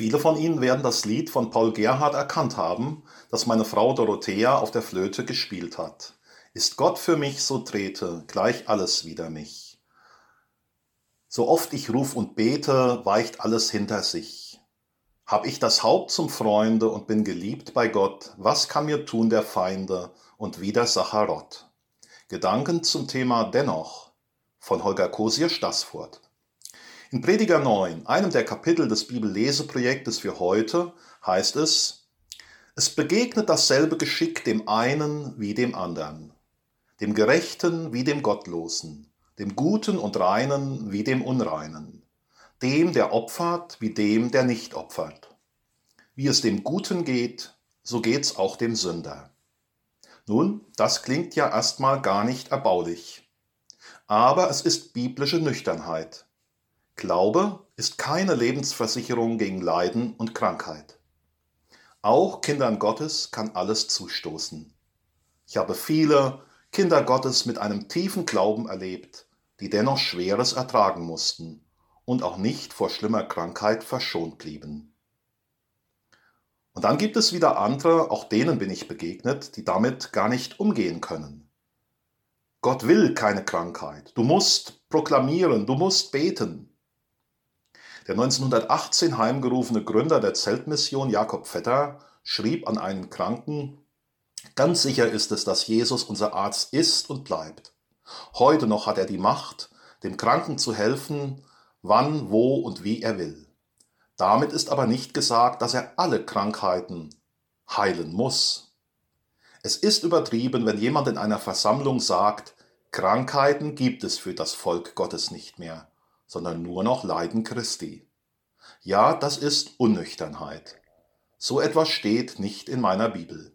Viele von Ihnen werden das Lied von Paul Gerhardt erkannt haben, das meine Frau Dorothea auf der Flöte gespielt hat. Ist Gott für mich, so trete gleich alles wider mich. So oft ich ruf und bete, weicht alles hinter sich. Hab ich das Haupt zum Freunde und bin geliebt bei Gott, was kann mir tun der Feinde und Widersacher Rott? Gedanken zum Thema Dennoch von Holger Kosier Stassfurt. In Prediger 9, einem der Kapitel des Bibelleseprojektes für heute, heißt es, es begegnet dasselbe Geschick dem einen wie dem anderen, dem Gerechten wie dem Gottlosen, dem Guten und Reinen wie dem Unreinen, dem, der opfert, wie dem, der nicht opfert. Wie es dem Guten geht, so geht's auch dem Sünder. Nun, das klingt ja erstmal gar nicht erbaulich. Aber es ist biblische Nüchternheit. Glaube ist keine Lebensversicherung gegen Leiden und Krankheit. Auch Kindern Gottes kann alles zustoßen. Ich habe viele Kinder Gottes mit einem tiefen Glauben erlebt, die dennoch Schweres ertragen mussten und auch nicht vor schlimmer Krankheit verschont blieben. Und dann gibt es wieder andere, auch denen bin ich begegnet, die damit gar nicht umgehen können. Gott will keine Krankheit. Du musst proklamieren, du musst beten. Der 1918 heimgerufene Gründer der Zeltmission Jakob Vetter schrieb an einen Kranken, Ganz sicher ist es, dass Jesus unser Arzt ist und bleibt. Heute noch hat er die Macht, dem Kranken zu helfen, wann, wo und wie er will. Damit ist aber nicht gesagt, dass er alle Krankheiten heilen muss. Es ist übertrieben, wenn jemand in einer Versammlung sagt, Krankheiten gibt es für das Volk Gottes nicht mehr sondern nur noch Leiden Christi. Ja, das ist Unnüchternheit. So etwas steht nicht in meiner Bibel.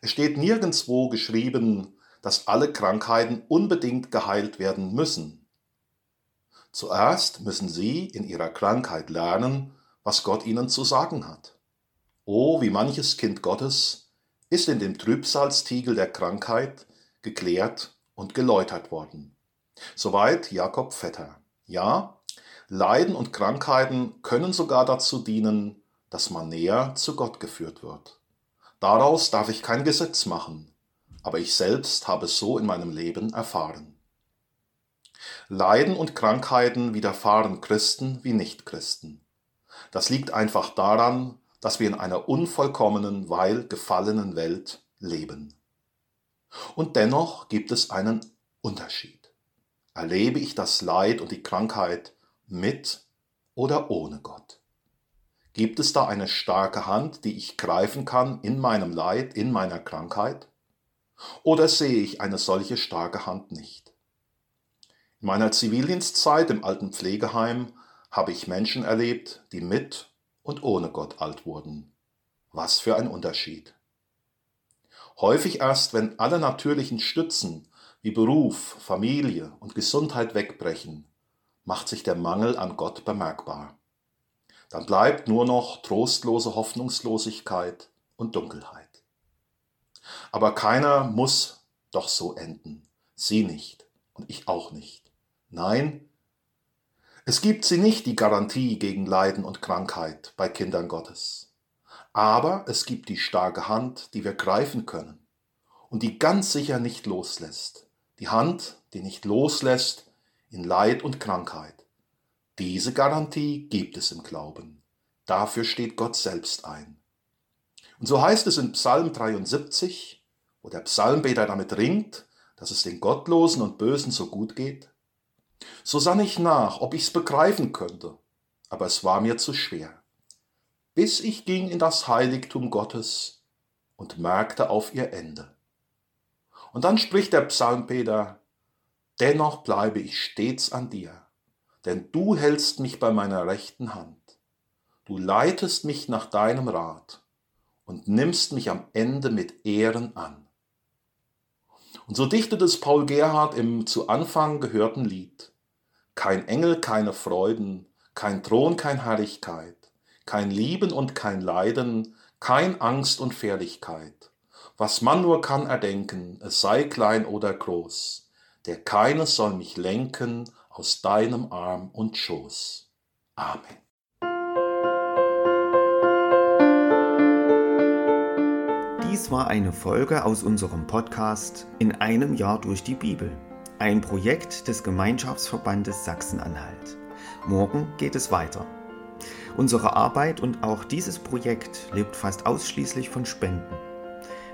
Es steht nirgendwo geschrieben, dass alle Krankheiten unbedingt geheilt werden müssen. Zuerst müssen sie in ihrer Krankheit lernen, was Gott ihnen zu sagen hat. Oh, wie manches Kind Gottes ist in dem Trübsalstiegel der Krankheit geklärt und geläutert worden. Soweit Jakob Vetter. Ja, Leiden und Krankheiten können sogar dazu dienen, dass man näher zu Gott geführt wird. Daraus darf ich kein Gesetz machen, aber ich selbst habe es so in meinem Leben erfahren. Leiden und Krankheiten widerfahren Christen wie Nichtchristen. Das liegt einfach daran, dass wir in einer unvollkommenen, weil gefallenen Welt leben. Und dennoch gibt es einen Unterschied. Erlebe ich das Leid und die Krankheit mit oder ohne Gott? Gibt es da eine starke Hand, die ich greifen kann in meinem Leid, in meiner Krankheit? Oder sehe ich eine solche starke Hand nicht? In meiner Zivildienstzeit im alten Pflegeheim habe ich Menschen erlebt, die mit und ohne Gott alt wurden. Was für ein Unterschied. Häufig erst, wenn alle natürlichen Stützen wie Beruf, Familie und Gesundheit wegbrechen, macht sich der Mangel an Gott bemerkbar. Dann bleibt nur noch trostlose Hoffnungslosigkeit und Dunkelheit. Aber keiner muss doch so enden. Sie nicht und ich auch nicht. Nein, es gibt sie nicht die Garantie gegen Leiden und Krankheit bei Kindern Gottes. Aber es gibt die starke Hand, die wir greifen können und die ganz sicher nicht loslässt die Hand, die nicht loslässt in Leid und Krankheit. Diese Garantie gibt es im Glauben. Dafür steht Gott selbst ein. Und so heißt es in Psalm 73, wo der Psalmbeter damit ringt, dass es den Gottlosen und Bösen so gut geht. So sann ich nach, ob ich's begreifen könnte, aber es war mir zu schwer. Bis ich ging in das Heiligtum Gottes und merkte auf ihr Ende. Und dann spricht der Psalmpeter, dennoch bleibe ich stets an dir, denn du hältst mich bei meiner rechten Hand. Du leitest mich nach deinem Rat und nimmst mich am Ende mit Ehren an. Und so dichtet es Paul Gerhard im zu Anfang gehörten Lied. Kein Engel, keine Freuden, kein Thron, kein Herrlichkeit, kein Lieben und kein Leiden, kein Angst und Fährlichkeit was man nur kann erdenken, es sei klein oder groß, der keines soll mich lenken aus deinem Arm und Schoß. Amen. Dies war eine Folge aus unserem Podcast In einem Jahr durch die Bibel, ein Projekt des Gemeinschaftsverbandes Sachsen-Anhalt. Morgen geht es weiter. Unsere Arbeit und auch dieses Projekt lebt fast ausschließlich von Spenden.